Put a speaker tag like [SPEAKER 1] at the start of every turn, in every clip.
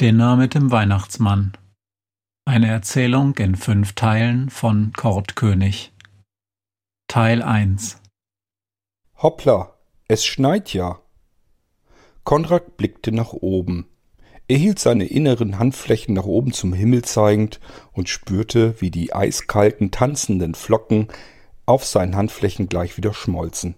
[SPEAKER 1] Narr mit dem Weihnachtsmann. Eine Erzählung in fünf Teilen von Kurt König. Teil 1
[SPEAKER 2] Hoppla, es schneit ja. Konrad blickte nach oben. Er hielt seine inneren Handflächen nach oben zum Himmel zeigend und spürte, wie die eiskalten, tanzenden Flocken auf seinen Handflächen gleich wieder schmolzen.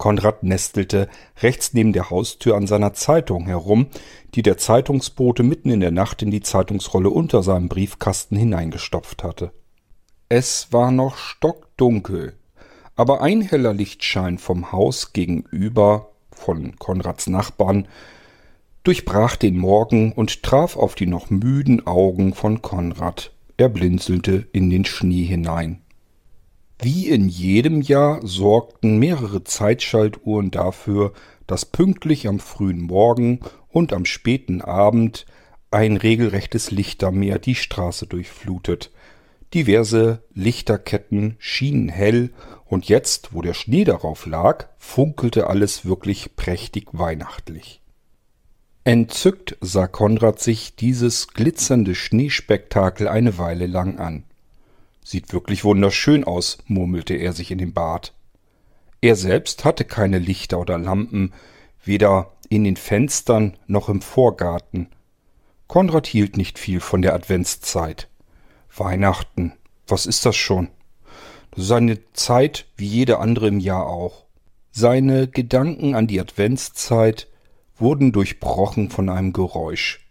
[SPEAKER 2] Konrad nestelte rechts neben der Haustür an seiner Zeitung herum, die der Zeitungsbote mitten in der Nacht in die Zeitungsrolle unter seinem Briefkasten hineingestopft hatte. Es war noch stockdunkel, aber ein heller Lichtschein vom Haus gegenüber von Konrads Nachbarn durchbrach den Morgen und traf auf die noch müden Augen von Konrad. Er blinzelte in den Schnee hinein. Wie in jedem Jahr sorgten mehrere Zeitschaltuhren dafür, dass pünktlich am frühen Morgen und am späten Abend ein regelrechtes Lichtermeer die Straße durchflutet. Diverse Lichterketten schienen hell, und jetzt, wo der Schnee darauf lag, funkelte alles wirklich prächtig weihnachtlich. Entzückt sah Konrad sich dieses glitzernde Schneespektakel eine Weile lang an. Sieht wirklich wunderschön aus, murmelte er sich in den Bart. Er selbst hatte keine Lichter oder Lampen, weder in den Fenstern noch im Vorgarten. Konrad hielt nicht viel von der Adventszeit. Weihnachten, was ist das schon? Das ist eine Zeit wie jede andere im Jahr auch. Seine Gedanken an die Adventszeit wurden durchbrochen von einem Geräusch.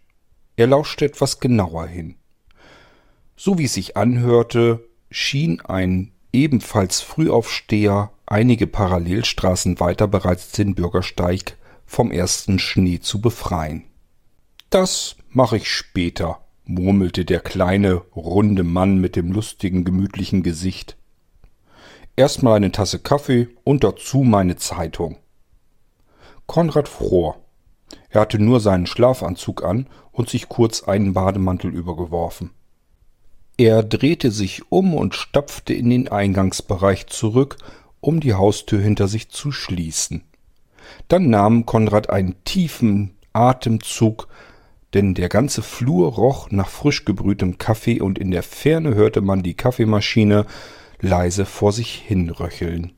[SPEAKER 2] Er lauschte etwas genauer hin. So wie es sich anhörte, schien ein ebenfalls Frühaufsteher einige Parallelstraßen weiter bereits den Bürgersteig vom ersten Schnee zu befreien. Das mache ich später, murmelte der kleine, runde Mann mit dem lustigen, gemütlichen Gesicht. Erstmal eine Tasse Kaffee und dazu meine Zeitung. Konrad fror. Er hatte nur seinen Schlafanzug an und sich kurz einen Bademantel übergeworfen. Er drehte sich um und stapfte in den Eingangsbereich zurück, um die Haustür hinter sich zu schließen. Dann nahm Konrad einen tiefen Atemzug, denn der ganze Flur roch nach frisch gebrühtem Kaffee und in der Ferne hörte man die Kaffeemaschine leise vor sich hinröcheln.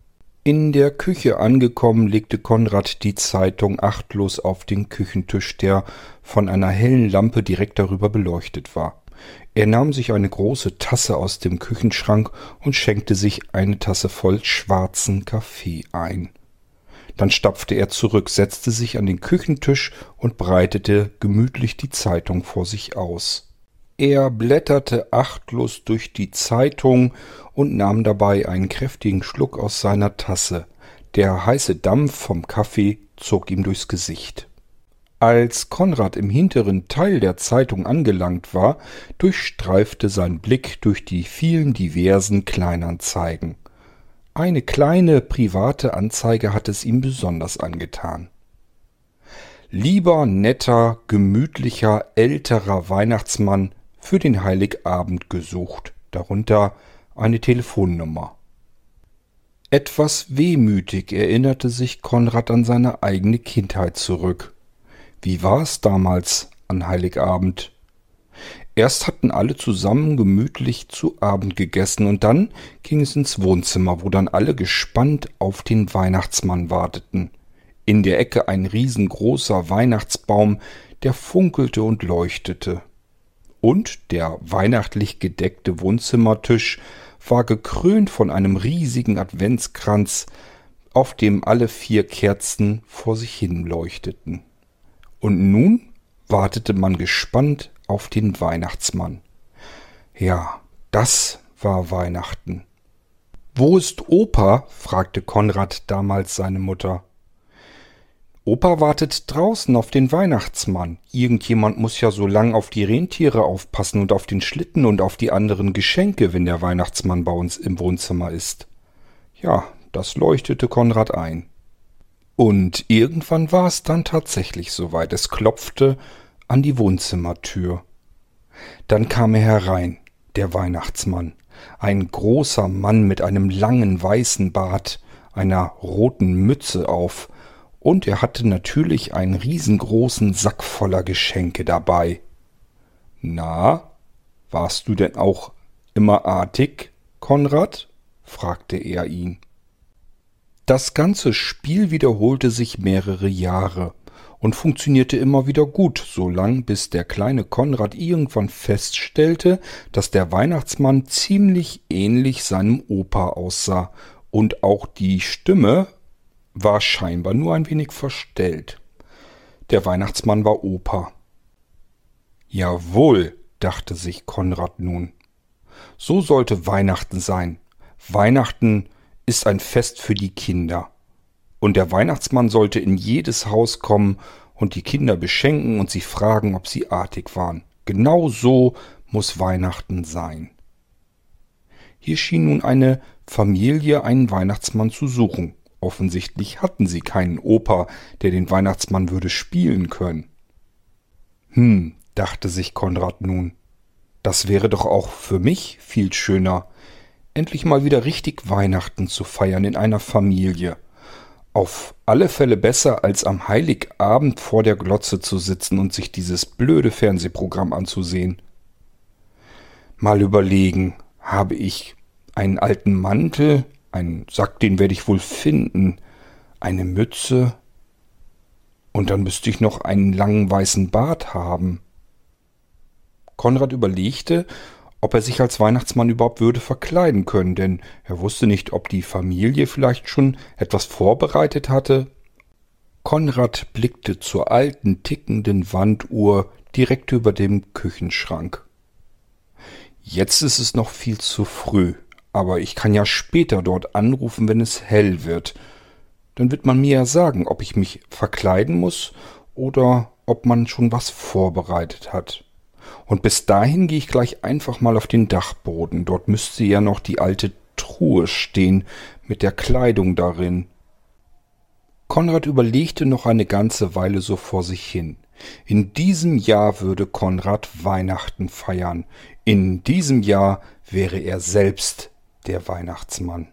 [SPEAKER 2] In der Küche angekommen, legte Konrad die Zeitung achtlos auf den Küchentisch, der von einer hellen Lampe direkt darüber beleuchtet war. Er nahm sich eine große Tasse aus dem Küchenschrank und schenkte sich eine Tasse voll schwarzen Kaffee ein. Dann stapfte er zurück, setzte sich an den Küchentisch und breitete gemütlich die Zeitung vor sich aus. Er blätterte achtlos durch die Zeitung und nahm dabei einen kräftigen Schluck aus seiner Tasse. Der heiße Dampf vom Kaffee zog ihm durchs Gesicht. Als Konrad im hinteren Teil der Zeitung angelangt war, durchstreifte sein Blick durch die vielen diversen Kleinanzeigen. Eine kleine private Anzeige hatte es ihm besonders angetan. Lieber netter, gemütlicher, älterer Weihnachtsmann für den Heiligabend gesucht, darunter eine Telefonnummer. Etwas wehmütig erinnerte sich Konrad an seine eigene Kindheit zurück. Wie war es damals an Heiligabend? Erst hatten alle zusammen gemütlich zu Abend gegessen und dann ging es ins Wohnzimmer, wo dann alle gespannt auf den Weihnachtsmann warteten. In der Ecke ein riesengroßer Weihnachtsbaum, der funkelte und leuchtete. Und der weihnachtlich gedeckte Wohnzimmertisch war gekrönt von einem riesigen Adventskranz, auf dem alle vier Kerzen vor sich hin leuchteten. Und nun wartete man gespannt auf den Weihnachtsmann. Ja, das war Weihnachten. Wo ist Opa? fragte Konrad damals seine Mutter. Opa wartet draußen auf den Weihnachtsmann. Irgendjemand muss ja so lang auf die Rentiere aufpassen und auf den Schlitten und auf die anderen Geschenke, wenn der Weihnachtsmann bei uns im Wohnzimmer ist. Ja, das leuchtete Konrad ein. Und irgendwann war es dann tatsächlich soweit. Es klopfte an die Wohnzimmertür. Dann kam er herein, der Weihnachtsmann, ein großer Mann mit einem langen weißen Bart, einer roten Mütze auf und er hatte natürlich einen riesengroßen Sack voller Geschenke dabei. Na, warst du denn auch immer artig, Konrad? fragte er ihn. Das ganze Spiel wiederholte sich mehrere Jahre und funktionierte immer wieder gut, so lang bis der kleine Konrad irgendwann feststellte, dass der Weihnachtsmann ziemlich ähnlich seinem Opa aussah und auch die Stimme war scheinbar nur ein wenig verstellt. Der Weihnachtsmann war Opa. Jawohl, dachte sich Konrad nun. So sollte Weihnachten sein. Weihnachten ist ein Fest für die Kinder. Und der Weihnachtsmann sollte in jedes Haus kommen und die Kinder beschenken und sie fragen, ob sie artig waren. Genau so muss Weihnachten sein. Hier schien nun eine Familie einen Weihnachtsmann zu suchen. Offensichtlich hatten sie keinen Opa, der den Weihnachtsmann würde spielen können. Hm, dachte sich Konrad nun, das wäre doch auch für mich viel schöner, endlich mal wieder richtig Weihnachten zu feiern in einer Familie. Auf alle Fälle besser, als am Heiligabend vor der Glotze zu sitzen und sich dieses blöde Fernsehprogramm anzusehen. Mal überlegen, habe ich einen alten Mantel, einen Sack, den werde ich wohl finden, eine Mütze, und dann müsste ich noch einen langen weißen Bart haben. Konrad überlegte, ob er sich als Weihnachtsmann überhaupt würde verkleiden können, denn er wusste nicht, ob die Familie vielleicht schon etwas vorbereitet hatte. Konrad blickte zur alten tickenden Wanduhr direkt über dem Küchenschrank. Jetzt ist es noch viel zu früh, aber ich kann ja später dort anrufen, wenn es hell wird. Dann wird man mir ja sagen, ob ich mich verkleiden muss oder ob man schon was vorbereitet hat. Und bis dahin gehe ich gleich einfach mal auf den Dachboden. Dort müsste ja noch die alte Truhe stehen mit der Kleidung darin. Konrad überlegte noch eine ganze Weile so vor sich hin. In diesem Jahr würde Konrad Weihnachten feiern. In diesem Jahr wäre er selbst der Weihnachtsmann.